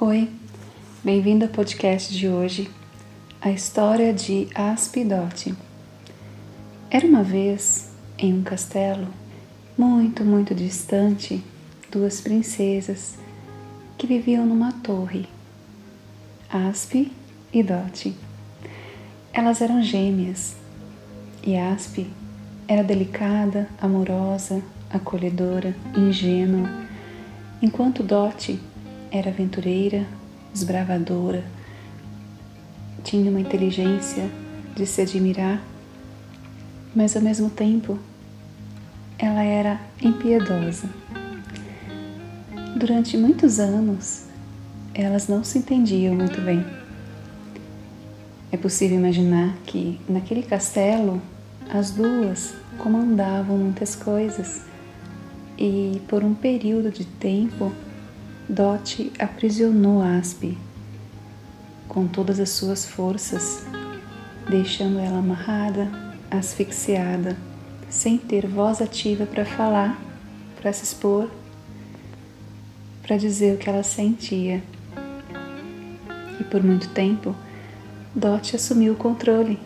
Oi, bem-vindo ao podcast de hoje, a história de Asp e Dot. Era uma vez, em um castelo, muito, muito distante, duas princesas que viviam numa torre, Asp e Dot. Elas eram gêmeas e Asp era delicada, amorosa, acolhedora, ingênua, enquanto Dot era aventureira, desbravadora, tinha uma inteligência de se admirar, mas ao mesmo tempo ela era impiedosa. Durante muitos anos, elas não se entendiam muito bem. É possível imaginar que naquele castelo as duas comandavam muitas coisas e por um período de tempo Dot aprisionou Aspe com todas as suas forças, deixando ela amarrada, asfixiada, sem ter voz ativa para falar, para se expor, para dizer o que ela sentia. E por muito tempo, Dot assumiu o controle,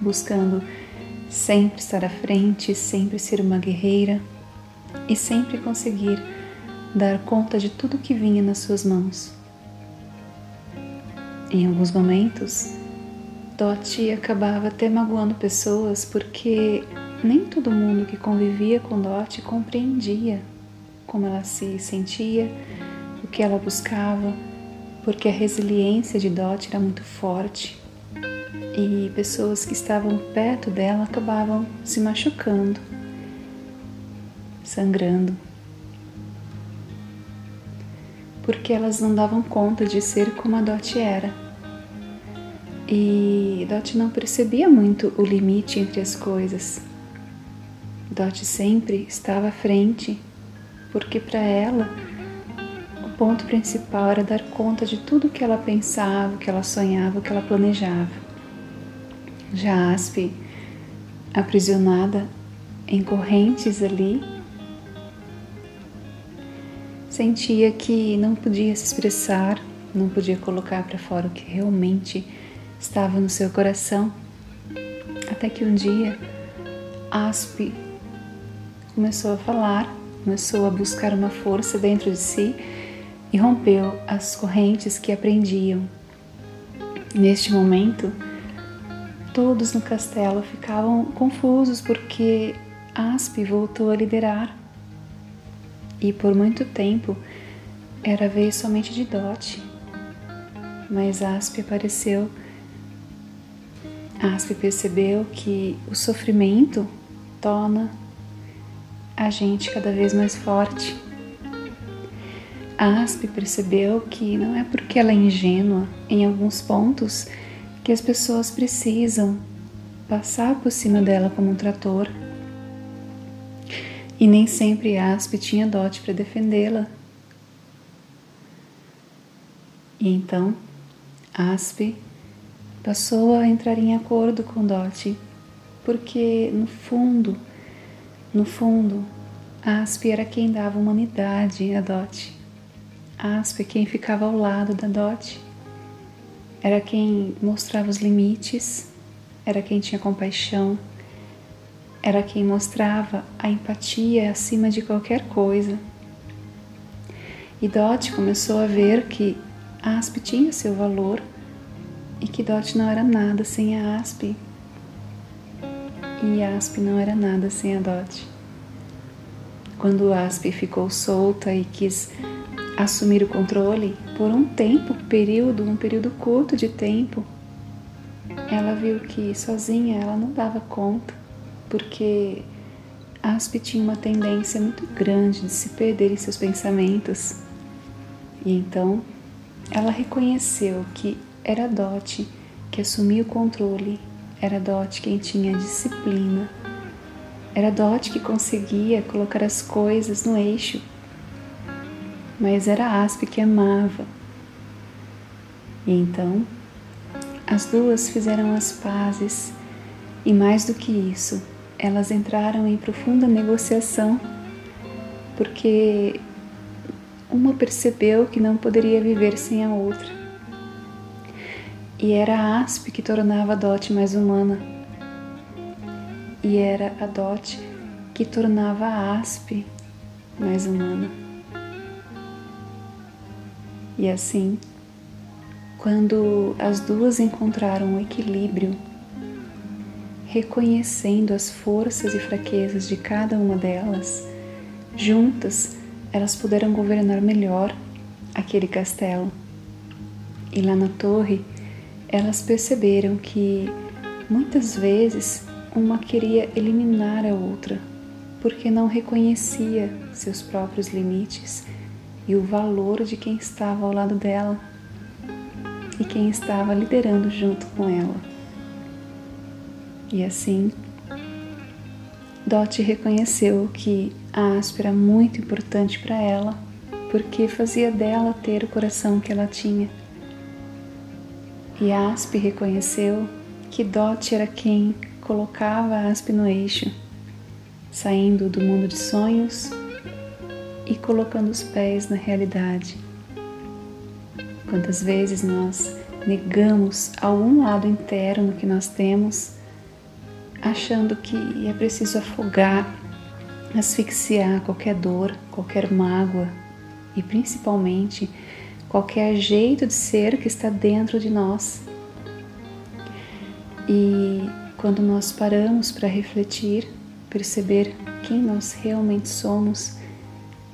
buscando sempre estar à frente, sempre ser uma guerreira e sempre conseguir dar conta de tudo que vinha nas suas mãos. Em alguns momentos, Dot acabava até magoando pessoas porque nem todo mundo que convivia com Dot compreendia como ela se sentia, o que ela buscava, porque a resiliência de Dot era muito forte e pessoas que estavam perto dela acabavam se machucando, sangrando porque elas não davam conta de ser como a Dot era. E Dot não percebia muito o limite entre as coisas. Dot sempre estava à frente, porque para ela o ponto principal era dar conta de tudo que ela pensava, que ela sonhava, que ela planejava. Já Aspe, aprisionada em correntes ali, sentia que não podia se expressar, não podia colocar para fora o que realmente estava no seu coração. Até que um dia Aspe começou a falar, começou a buscar uma força dentro de si e rompeu as correntes que aprendiam. Neste momento, todos no castelo ficavam confusos porque Aspe voltou a liderar e por muito tempo era vez somente de Dot. Mas Aspe apareceu. Aspe percebeu que o sofrimento torna a gente cada vez mais forte. Aspe percebeu que não é porque ela é ingênua em alguns pontos que as pessoas precisam passar por cima dela como um trator e nem sempre Aspe tinha dote para defendê-la. E então Aspe passou a entrar em acordo com Dot, porque no fundo, no fundo, Aspe era quem dava humanidade a Dot. Aspe é quem ficava ao lado da Dot. Era quem mostrava os limites, era quem tinha compaixão, era quem mostrava a empatia acima de qualquer coisa. E Dot começou a ver que Asp tinha seu valor e que Dot não era nada sem a Asp. E Asp não era nada sem a Dot. Quando Asp ficou solta e quis assumir o controle, por um tempo, período, um período curto de tempo, ela viu que sozinha ela não dava conta porque Asp tinha uma tendência muito grande de se perder em seus pensamentos. E então ela reconheceu que era Dot que assumia o controle, era Dot quem tinha disciplina, era Dot que conseguia colocar as coisas no eixo, mas era Asp que amava. E então as duas fizeram as pazes e mais do que isso, elas entraram em profunda negociação, porque uma percebeu que não poderia viver sem a outra. E era a Aspe que tornava a Dot mais humana. E era a Dot que tornava a Aspe mais humana. E assim, quando as duas encontraram o equilíbrio, reconhecendo as forças e fraquezas de cada uma delas, juntas elas puderam governar melhor aquele castelo. E lá na torre, elas perceberam que muitas vezes uma queria eliminar a outra porque não reconhecia seus próprios limites e o valor de quem estava ao lado dela e quem estava liderando junto com ela. E assim, Dot reconheceu que a aspa era muito importante para ela, porque fazia dela ter o coração que ela tinha. E Aspe reconheceu que Dot era quem colocava Aspe no eixo saindo do mundo de sonhos e colocando os pés na realidade. Quantas vezes nós negamos algum lado interno que nós temos, achando que é preciso afogar, asfixiar qualquer dor, qualquer mágoa e principalmente qualquer jeito de ser que está dentro de nós. E quando nós paramos para refletir, perceber quem nós realmente somos,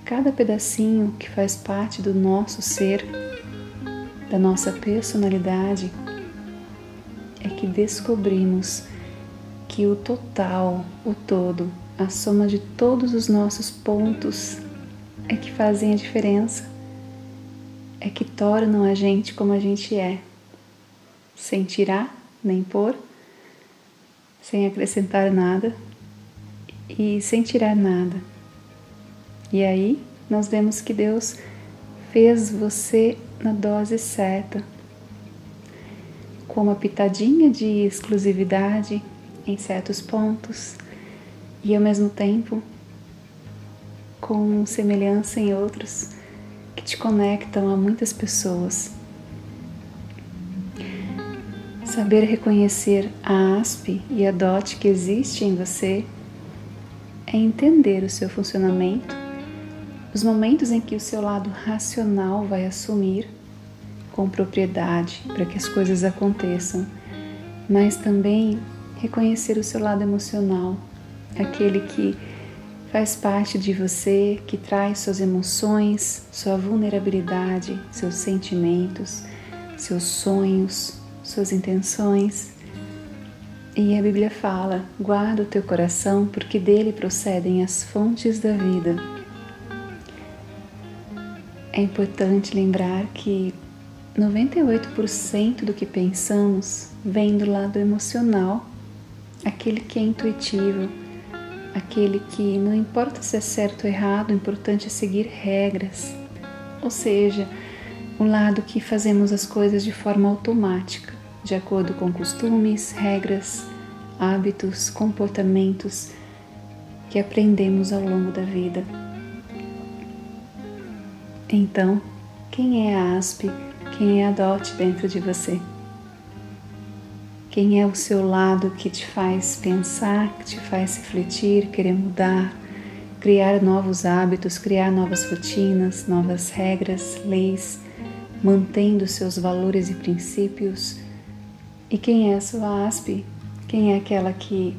cada pedacinho que faz parte do nosso ser, da nossa personalidade, é que descobrimos que o total, o todo, a soma de todos os nossos pontos é que fazem a diferença, é que tornam a gente como a gente é, sem tirar nem pôr, sem acrescentar nada e sem tirar nada. E aí nós vemos que Deus fez você na dose certa, com uma pitadinha de exclusividade em certos pontos e ao mesmo tempo com semelhança em outros que te conectam a muitas pessoas. Saber reconhecer a aspe e a dote que existe em você é entender o seu funcionamento, os momentos em que o seu lado racional vai assumir com propriedade para que as coisas aconteçam, mas também reconhecer o seu lado emocional, aquele que faz parte de você, que traz suas emoções, sua vulnerabilidade, seus sentimentos, seus sonhos, suas intenções e a Bíblia fala: guarda o teu coração, porque dele procedem as fontes da vida. É importante lembrar que 98% do que pensamos vem do lado emocional, aquele que é intuitivo, aquele que não importa se é certo ou errado, o importante é seguir regras. Ou seja, o lado que fazemos as coisas de forma automática de acordo com costumes, regras, hábitos, comportamentos que aprendemos ao longo da vida. Então, quem é a aspe? Quem é a dote dentro de você? Quem é o seu lado que te faz pensar, que te faz refletir, querer mudar, criar novos hábitos, criar novas rotinas, novas regras, leis, mantendo seus valores e princípios? E quem é a sua aspe? Quem é aquela que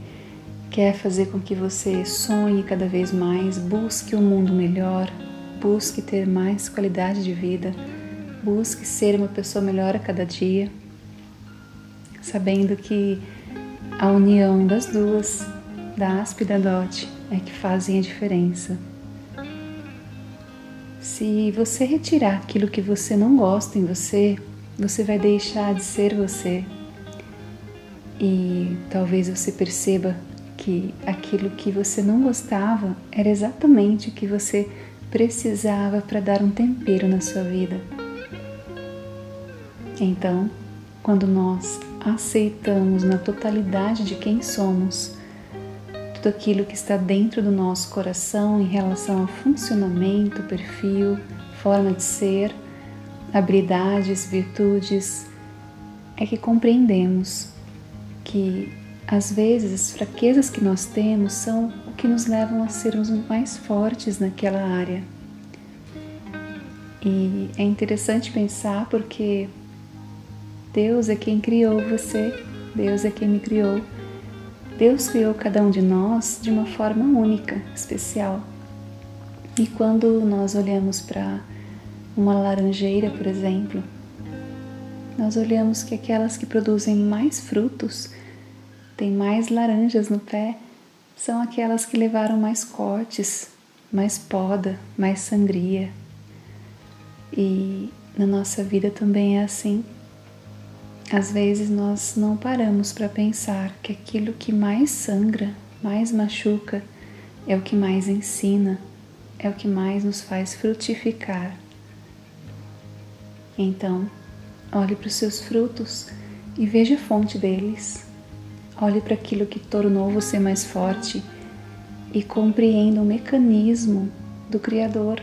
quer fazer com que você sonhe cada vez mais, busque um mundo melhor, busque ter mais qualidade de vida, busque ser uma pessoa melhor a cada dia, sabendo que a união das duas, da aspe e da é que fazem a diferença. Se você retirar aquilo que você não gosta em você, você vai deixar de ser você e talvez você perceba que aquilo que você não gostava era exatamente o que você precisava para dar um tempero na sua vida. Então, quando nós aceitamos na totalidade de quem somos tudo aquilo que está dentro do nosso coração em relação ao funcionamento, perfil, forma de ser, habilidades, virtudes, é que compreendemos que às vezes as fraquezas que nós temos são o que nos levam a sermos mais fortes naquela área. E é interessante pensar porque Deus é quem criou você, Deus é quem me criou. Deus criou cada um de nós de uma forma única, especial. E quando nós olhamos para uma laranjeira, por exemplo, nós olhamos que aquelas que produzem mais frutos, têm mais laranjas no pé, são aquelas que levaram mais cortes, mais poda, mais sangria. E na nossa vida também é assim. Às vezes nós não paramos para pensar que aquilo que mais sangra, mais machuca, é o que mais ensina, é o que mais nos faz frutificar. Então, olhe para os seus frutos e veja a fonte deles. Olhe para aquilo que tornou você mais forte e compreenda o mecanismo do Criador.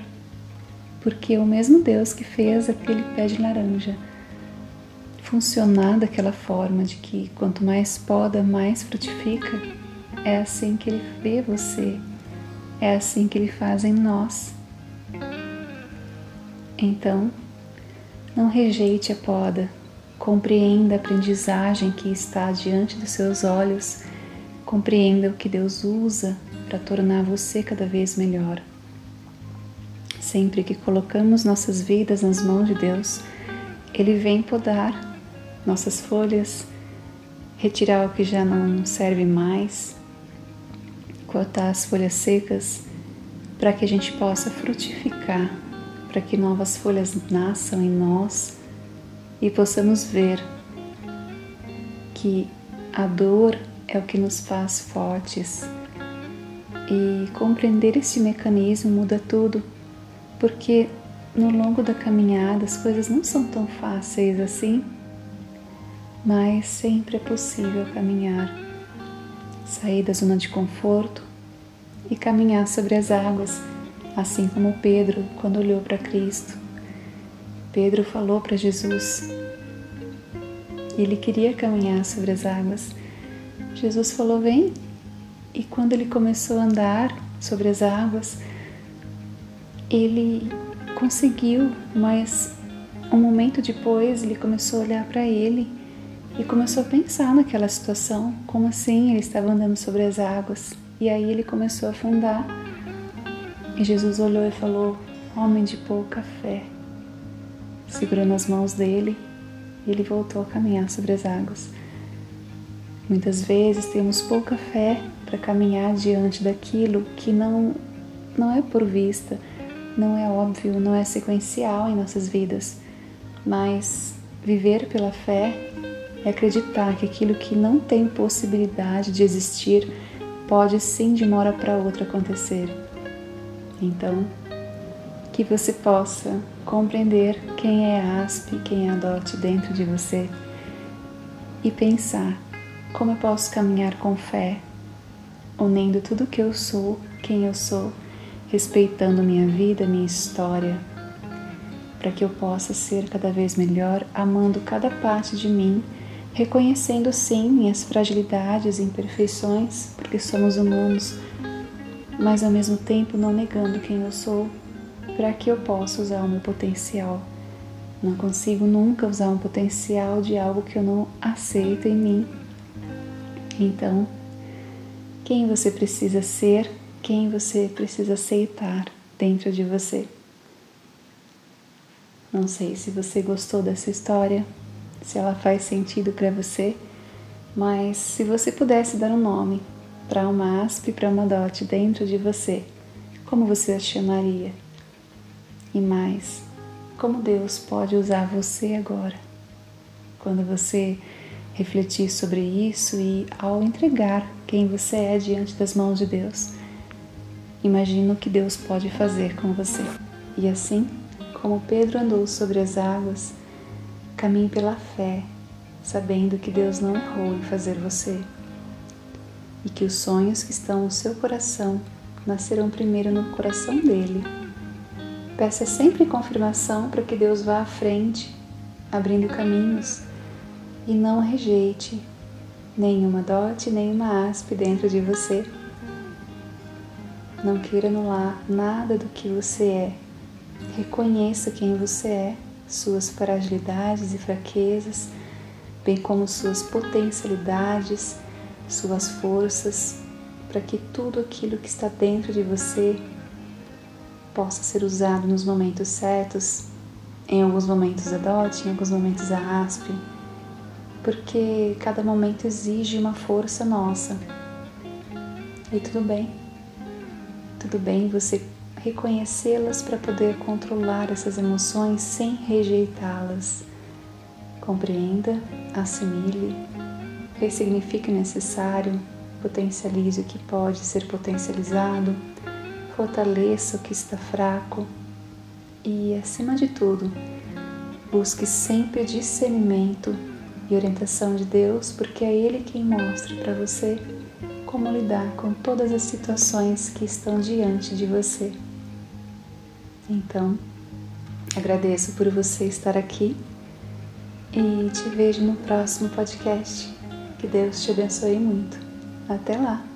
Porque o mesmo Deus que fez aquele pé de laranja funcionar daquela forma de que quanto mais poda, mais frutifica, é assim que ele vê você, é assim que ele faz em nós. Então, não rejeite a poda, compreenda a aprendizagem que está diante dos seus olhos, compreenda o que Deus usa para tornar você cada vez melhor. Sempre que colocamos nossas vidas nas mãos de Deus, Ele vem podar nossas folhas, retirar o que já não serve mais, cortar as folhas secas para que a gente possa frutificar, para que novas folhas nasçam em nós e possamos ver que a dor é o que nos faz fortes. E compreender esse mecanismo muda tudo, porque no longo da caminhada as coisas não são tão fáceis assim mas sempre é possível caminhar, sair da zona de conforto e caminhar sobre as águas, assim como Pedro quando olhou para Cristo. Pedro falou para Jesus, ele queria caminhar sobre as águas. Jesus falou: Vem. E quando ele começou a andar sobre as águas, ele conseguiu, mas um momento depois ele começou a olhar para ele e começou a pensar naquela situação, como assim ele estava andando sobre as águas. E aí ele começou a afundar. E Jesus olhou e falou: Homem de pouca fé. Segurou nas mãos dele ele voltou a caminhar sobre as águas. Muitas vezes temos pouca fé para caminhar diante daquilo que não, não é por vista, não é óbvio, não é sequencial em nossas vidas, mas viver pela fé é acreditar que aquilo que não tem possibilidade de existir pode sim de uma hora para outra acontecer. Então, que você possa compreender quem é a ASP, quem é a DOT dentro de você e pensar como eu posso caminhar com fé, unindo tudo que eu sou, quem eu sou, respeitando minha vida, minha história, para que eu possa ser cada vez melhor, amando cada parte de mim reconhecendo sim minhas fragilidades e imperfeições, porque somos humanos, mas ao mesmo tempo não negando quem eu sou, para que eu possa usar o meu potencial. Não consigo nunca usar um potencial de algo que eu não aceito em mim. Então, quem você precisa ser, quem você precisa aceitar dentro de você. Não sei se você gostou dessa história, se ela faz sentido para você, mas se você pudesse dar um nome para uma asp para uma dot dentro de você, como você a chamaria? E mais, como Deus pode usar você agora? Quando você refletir sobre isso e ao entregar quem você é diante das mãos de Deus, imagina o que Deus pode fazer com você. E assim, como Pedro andou sobre as águas, Caminhe pela fé, sabendo que Deus não errou em fazer você e que os sonhos que estão no seu coração nascerão primeiro no coração dele Peça sempre confirmação para que Deus vá à frente, abrindo caminhos, e não rejeite nenhuma dote, nenhuma aspe dentro de você. Não queira anular nada do que você é. Reconheça quem você é, suas fragilidades e fraquezas, bem como suas potencialidades, suas forças, para que tudo aquilo que está dentro de você possa ser usado nos momentos certos, em alguns momentos a dote, em alguns momentos a aspe, porque cada momento exige uma força nossa. E tudo bem, tudo bem você reconhecê-las para poder controlar essas emoções sem rejeitá-las. Compreenda, assimile, ressignifique o necessário, potencialize o que pode ser potencializado fortaleça o que está fraco e, acima de tudo, busque sempre discernimento e orientação de Deus, porque é Ele quem mostra para você como lidar com todas as situações que estão diante de você. Então, agradeço por você estar aqui e te vejo no próximo podcast. Que Deus te abençoe muito. Até lá!